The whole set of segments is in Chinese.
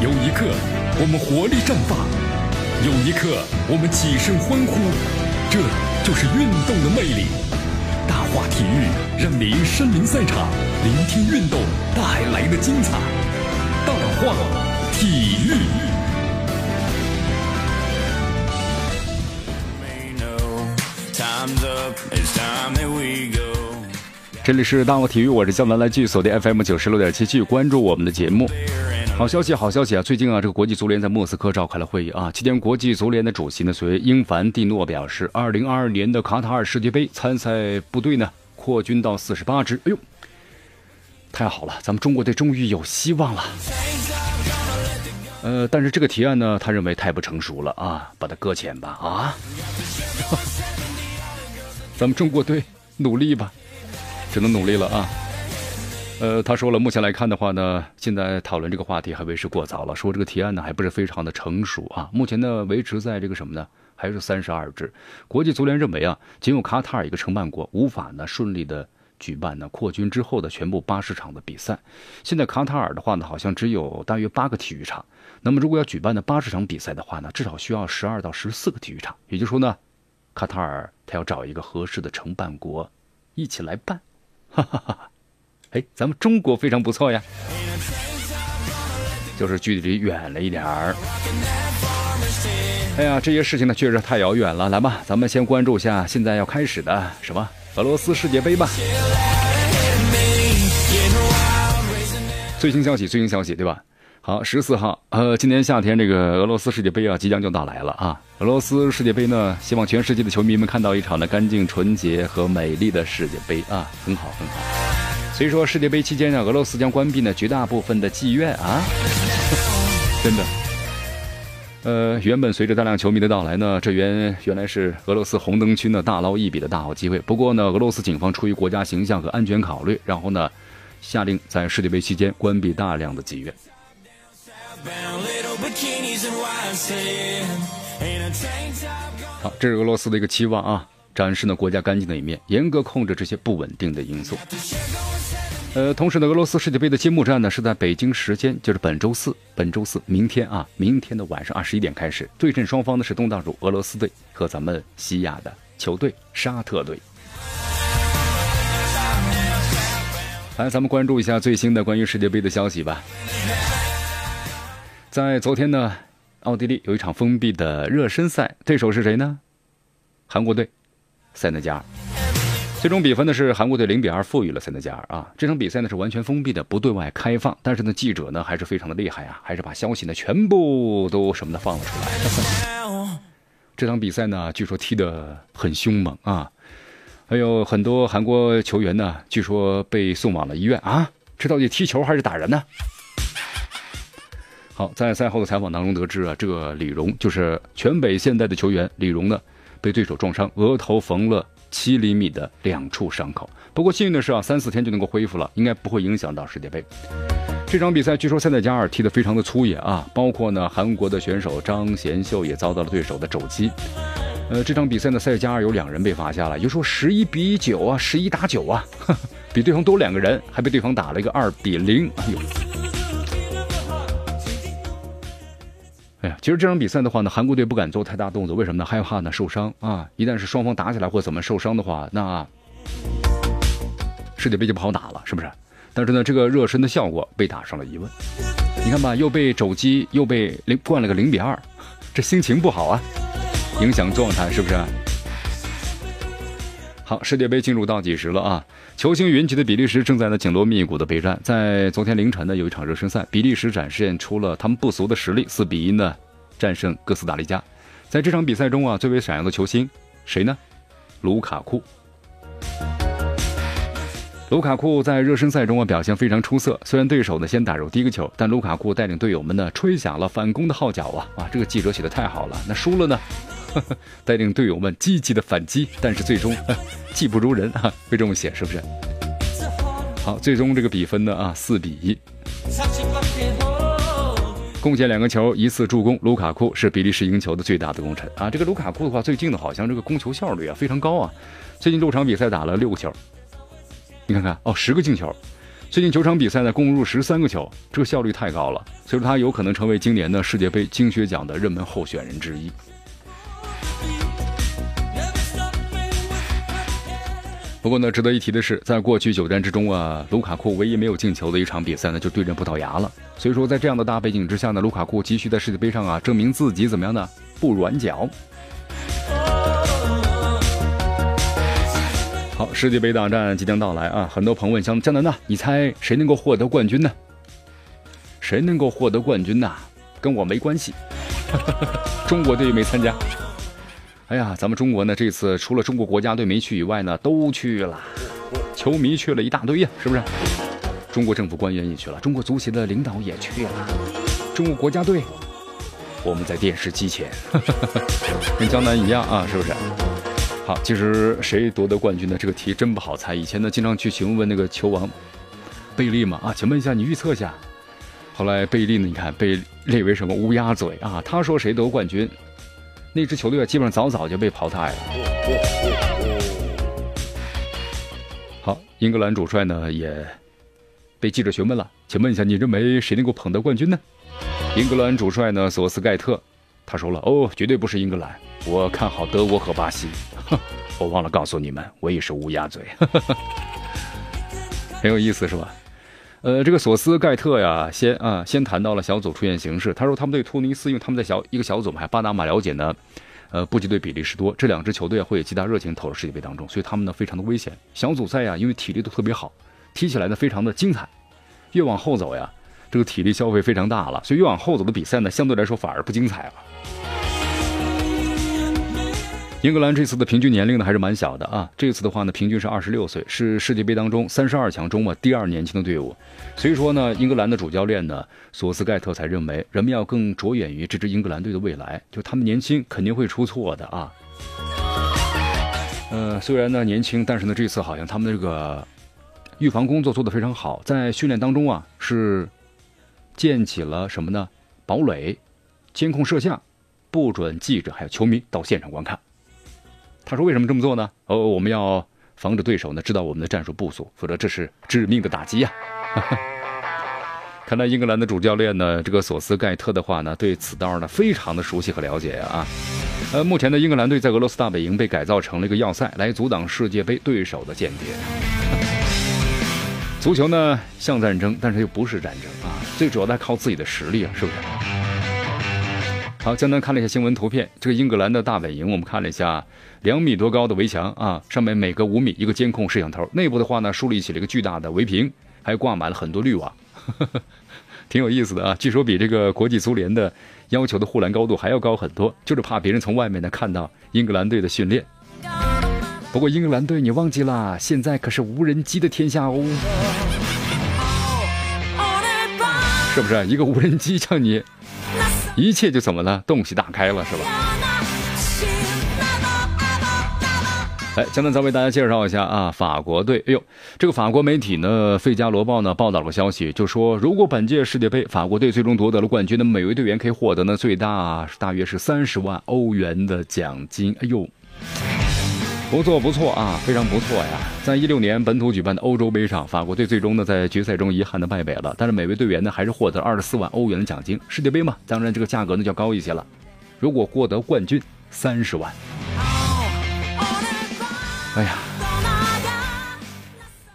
有一刻我们活力绽放，有一刻我们起身欢呼，这就是运动的魅力。大话体育让您身临赛场，聆听运动带来的精彩。大话体育。这里是大话体育，我是江南，来继续锁定 FM 九十六点七，继续关注我们的节目。好消息，好消息啊！最近啊，这个国际足联在莫斯科召开了会议啊。期间，国际足联的主席呢，随英凡蒂诺表示，二零二二年的卡塔尔世界杯参赛部队呢，扩军到四十八支。哎呦，太好了，咱们中国队终于有希望了。呃，但是这个提案呢，他认为太不成熟了啊，把它搁浅吧啊。咱们中国队努力吧，只能努力了啊。呃，他说了，目前来看的话呢，现在讨论这个话题还为时过早了。说这个提案呢，还不是非常的成熟啊。目前呢，维持在这个什么呢？还是三十二支。国际足联认为啊，仅有卡塔尔一个承办国，无法呢顺利的举办呢扩军之后的全部八十场的比赛。现在卡塔尔的话呢，好像只有大约八个体育场。那么如果要举办的八十场比赛的话呢，至少需要十二到十四个体育场。也就是说呢。卡塔尔，他要找一个合适的承办国，一起来办，哈哈哈！哎，咱们中国非常不错呀，就是距离远了一点儿。哎呀，这些事情呢，确实太遥远了。来吧，咱们先关注一下现在要开始的什么俄罗斯世界杯吧。最新消息，最新消息，对吧？好，十四号，呃，今年夏天这个俄罗斯世界杯啊，即将就到来了啊。俄罗斯世界杯呢，希望全世界的球迷们看到一场呢干净、纯洁和美丽的世界杯啊，很好，很好。所以说，世界杯期间呢，俄罗斯将关闭呢绝大部分的妓院啊，真的。呃，原本随着大量球迷的到来呢，这原原来是俄罗斯红灯区呢大捞一笔的大好机会。不过呢，俄罗斯警方出于国家形象和安全考虑，然后呢，下令在世界杯期间关闭大量的妓院。好，这是俄罗斯的一个期望啊，展示呢国家干净的一面，严格控制这些不稳定的因素。呃，同时呢，俄罗斯世界杯的揭幕战呢是在北京时间，就是本周四，本周四明天啊，明天的晚上二十一点开始，对阵双方呢是东道主俄罗斯队和咱们西亚的球队沙特队。来，咱们关注一下最新的关于世界杯的消息吧。在昨天呢，奥地利有一场封闭的热身赛，对手是谁呢？韩国队，塞内加尔。最终比分呢是韩国队零比二负于了塞内加尔啊。这场比赛呢是完全封闭的，不对外开放。但是呢，记者呢还是非常的厉害啊，还是把消息呢全部都什么的放了出来。这场比赛呢，据说踢得很凶猛啊，还有很多韩国球员呢，据说被送往了医院啊。这到底踢球还是打人呢？好，在赛后的采访当中得知啊，这个李荣就是全北现代的球员李荣呢，被对手撞伤，额头缝了七厘米的两处伤口。不过幸运的是啊，三四天就能够恢复了，应该不会影响到世界杯。这场比赛据说塞内加尔踢得非常的粗野啊，包括呢韩国的选手张贤秀也遭到了对手的肘击。呃，这场比赛呢，塞内加尔有两人被罚下了，就说十一比九啊，十一打九啊，比对方多两个人，还被对方打了一个二比零。哎呦！哎呀，其实这场比赛的话呢，韩国队不敢做太大动作，为什么呢？害怕呢受伤啊！一旦是双方打起来或怎么受伤的话，那世界杯就不好打了，是不是？但是呢，这个热身的效果被打上了疑问。你看吧，又被肘击，又被零灌了个零比二，这心情不好啊，影响状态，是不是？好，世界杯进入倒计时了啊！球星云集的比利时正在呢紧锣密鼓的备战。在昨天凌晨呢，有一场热身赛，比利时展现出了他们不俗的实力，四比一呢战胜哥斯达黎加。在这场比赛中啊，最为闪耀的球星谁呢？卢卡库。卢卡库在热身赛中啊表现非常出色。虽然对手呢先打入第一个球，但卢卡库带领队友们呢吹响了反攻的号角啊！哇，这个记者写的太好了。那输了呢？带领队友们积极的反击，但是最终 技不如人啊，会这么写是不是？好，最终这个比分呢啊，四比一。贡献两个球，一次助攻，卢卡库是比利时赢球的最大的功臣啊。这个卢卡库的话，最近呢好像这个攻球效率啊非常高啊，最近六场比赛打了六个球，你看看哦，十个进球。最近九场比赛呢，共入十三个球，这个效率太高了，所以说他有可能成为今年的世界杯金靴奖的热门候选人之一。不过呢，值得一提的是，在过去九战之中啊，卢卡库唯一没有进球的一场比赛呢，就对阵葡萄牙了。所以说，在这样的大背景之下呢，卢卡库急需在世界杯上啊，证明自己怎么样呢？不软脚。好，世界杯大战即将到来啊！很多朋友问江江南呐，你猜谁能够获得冠军呢？谁能够获得冠军呐？跟我没关系，中国队没参加。哎呀，咱们中国呢，这次除了中国国家队没去以外呢，都去了，球迷去了一大堆呀，是不是？中国政府官员也去了，中国足协的领导也去了，中国国家队，我们在电视机前，跟江南一样啊，是不是？好，其实谁夺得冠军呢？这个题真不好猜。以前呢，经常去询问那个球王贝利嘛，啊，请问一下，你预测一下。后来贝利呢，你看被列为什么乌鸦嘴啊？他说谁得冠军，那支球队基本上早早就被淘汰了。好，英格兰主帅呢也被记者询问了，请问一下，你认为谁能够捧得冠军呢？英格兰主帅呢，索斯盖特，他说了，哦，绝对不是英格兰，我看好德国和巴西。我忘了告诉你们，我也是乌鸦嘴，很有意思是吧？呃，这个索斯盖特呀，先啊，先谈到了小组出现形势。他说他们对突尼斯，因为他们在小一个小组嘛，还巴拿马了解呢。呃，布吉对比利时多，这两支球队会有极大热情投入世界杯当中，所以他们呢非常的危险。小组赛呀，因为体力都特别好，踢起来呢非常的精彩。越往后走呀，这个体力消费非常大了，所以越往后走的比赛呢，相对来说反而不精彩了。英格兰这次的平均年龄呢还是蛮小的啊，这次的话呢平均是二十六岁，是世界杯当中三十二强中嘛第二年轻的队伍，所以说呢，英格兰的主教练呢索斯盖特才认为人们要更着眼于这支英格兰队的未来，就他们年轻肯定会出错的啊。呃，虽然呢年轻，但是呢这次好像他们这个预防工作做得非常好，在训练当中啊是建起了什么呢？堡垒、监控摄像，不准记者还有球迷到现场观看。他说：“为什么这么做呢？哦，我们要防止对手呢知道我们的战术部署，否则这是致命的打击呀。”看来英格兰的主教练呢，这个索斯盖特的话呢，对此道呢非常的熟悉和了解啊。呃，目前的英格兰队在俄罗斯大本营被改造成了一个要塞，来阻挡世界杯对手的间谍。足球呢像战争，但是又不是战争啊，最主要的靠自己的实力啊，是不是？好，江南看了一下新闻图片，这个英格兰的大本营，我们看了一下。两米多高的围墙啊，上面每隔五米一个监控摄像头。内部的话呢，树立起了一个巨大的围屏，还挂满了很多滤网，挺有意思的啊。据说比这个国际足联的要求的护栏高度还要高很多，就是怕别人从外面呢看到英格兰队的训练。不过英格兰队，你忘记了，现在可是无人机的天下哦，是不是？一个无人机叫你，一切就怎么了？洞悉打开了，是吧？来，江南再为大家介绍一下啊，法国队。哎呦，这个法国媒体呢，《费加罗报》呢报道了消息，就说如果本届世界杯法国队最终夺得了冠军，那每位队员可以获得呢最大大约是三十万欧元的奖金。哎呦，不错不错啊，非常不错呀！在一六年本土举办的欧洲杯上，法国队最终呢在决赛中遗憾的败北了，但是每位队员呢还是获得二十四万欧元的奖金。世界杯嘛，当然这个价格呢就要高一些了。如果获得冠军，三十万。哎呀，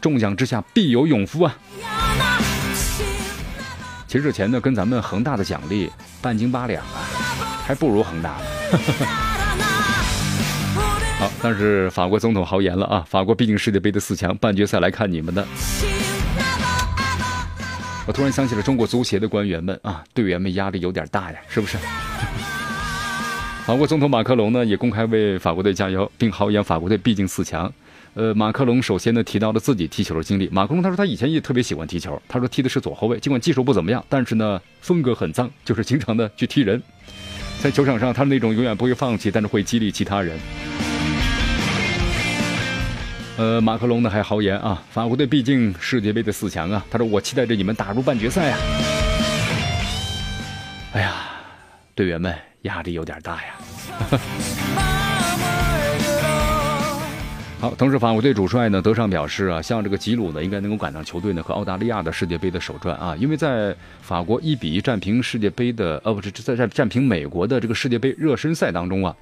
中奖之下必有勇夫啊！其实这钱呢，跟咱们恒大的奖励半斤八两啊，还不如恒大呢。但是法国总统豪言了啊，法国毕竟世界杯的四强，半决赛来看你们的。我突然想起了中国足协的官员们啊，队员们压力有点大呀，是不是？法国总统马克龙呢也公开为法国队加油，并豪言法国队毕竟四强。呃，马克龙首先呢提到了自己踢球的经历。马克龙他说他以前也特别喜欢踢球，他说踢的是左后卫，尽管技术不怎么样，但是呢风格很脏，就是经常的去踢人。在球场上，他是那种永远不会放弃，但是会激励其他人。呃，马克龙呢还豪言啊，法国队毕竟世界杯的四强啊，他说我期待着你们打入半决赛啊。哎呀，队员们。压力有点大呀。好，同时法国队主帅呢德尚表示啊，像这个吉鲁呢，应该能够赶上球队呢和澳大利亚的世界杯的首战啊，因为在法国一比一战平世界杯的，呃，不是在战战平美国的这个世界杯热身赛当中啊，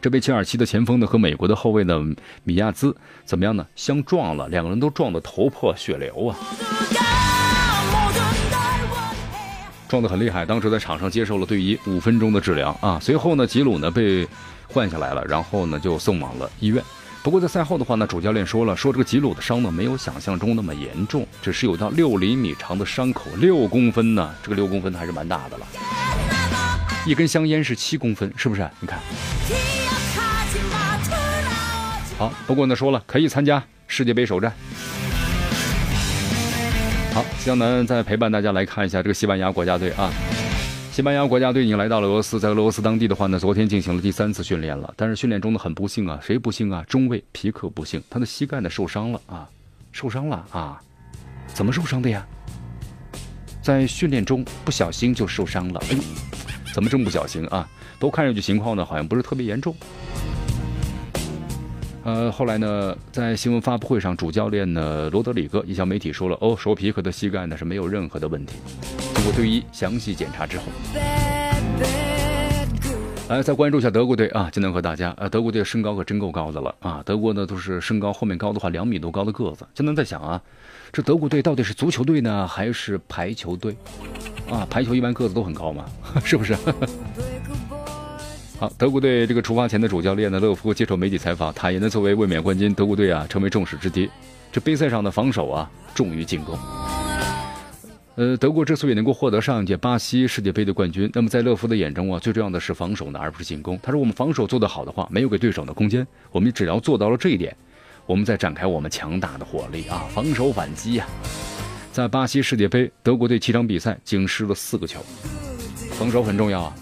这位切尔西的前锋呢和美国的后卫呢米亚兹怎么样呢？相撞了，两个人都撞得头破血流啊，撞得很厉害。当时在场上接受了队医五分钟的治疗啊，随后呢吉鲁呢被换下来了，然后呢就送往了医院。不过在赛后的话呢，主教练说了，说这个吉鲁的伤呢没有想象中那么严重，只是有到六厘米长的伤口，六公分呢，这个六公分还是蛮大的了。一根香烟是七公分，是不是？你看。好，不过呢说了，可以参加世界杯首战。好，江南再陪伴大家来看一下这个西班牙国家队啊。西班牙国家队已经来到了俄罗斯，在俄罗斯当地的话呢，昨天进行了第三次训练了。但是训练中呢，很不幸啊，谁不幸啊？中卫皮克不幸，他的膝盖呢受伤了啊，受伤了啊，怎么受伤的呀？在训练中不小心就受伤了，哎，怎么这么不小心啊？都看上去情况呢，好像不是特别严重。呃，后来呢，在新闻发布会上，主教练呢罗德里戈也向媒体说了，哦，说皮克的膝盖呢是没有任何的问题。经过队医详细检查之后，来再关注一下德国队啊！今天和大家，呃，德国队身高可真够高的了啊！德国呢都是身高后面高的话两米多高的个子。今天在想啊，这德国队到底是足球队呢还是排球队？啊，排球一般个子都很高嘛，是不是？好，德国队这个出发前的主教练呢勒夫接受媒体采访，坦言呢作为卫冕冠军，德国队啊成为众矢之的。这杯赛上的防守啊重于进攻。呃，德国之所以能够获得上一届巴西世界杯的冠军，那么在勒夫的眼中啊，最重要的是防守呢，而不是进攻。他说，我们防守做得好的话，没有给对手的空间，我们只要做到了这一点，我们再展开我们强大的火力啊，防守反击呀。在巴西世界杯，德国队七场比赛仅失了四个球，防守很重要啊。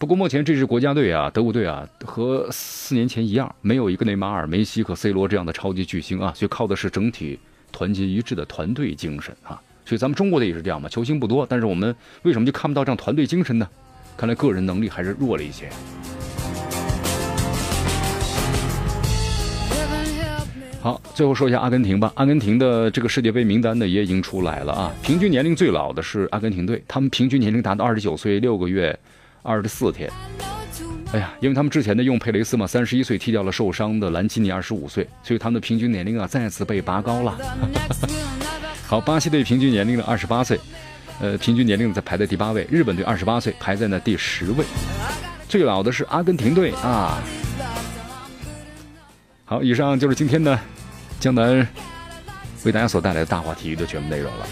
不过目前这支国家队啊，德国队啊，和四年前一样，没有一个内马尔、梅西和 C 罗这样的超级巨星啊，所以靠的是整体团结一致的团队精神啊。所以咱们中国的也是这样嘛，球星不多，但是我们为什么就看不到这样团队精神呢？看来个人能力还是弱了一些。好，最后说一下阿根廷吧。阿根廷的这个世界杯名单呢也已经出来了啊。平均年龄最老的是阿根廷队，他们平均年龄达到二十九岁六个月二十四天。哎呀，因为他们之前呢用佩雷斯嘛，三十一岁踢掉了受伤的兰基尼二十五岁，所以他们的平均年龄啊再次被拔高了。好，巴西队平均年龄呢二十八岁，呃，平均年龄在排在第八位。日本队二十八岁，排在呢第十位。最老的是阿根廷队啊。好，以上就是今天呢江南为大家所带来的大话体育的全部内容了。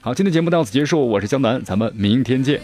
好，今天节目到此结束，我是江南，咱们明天见。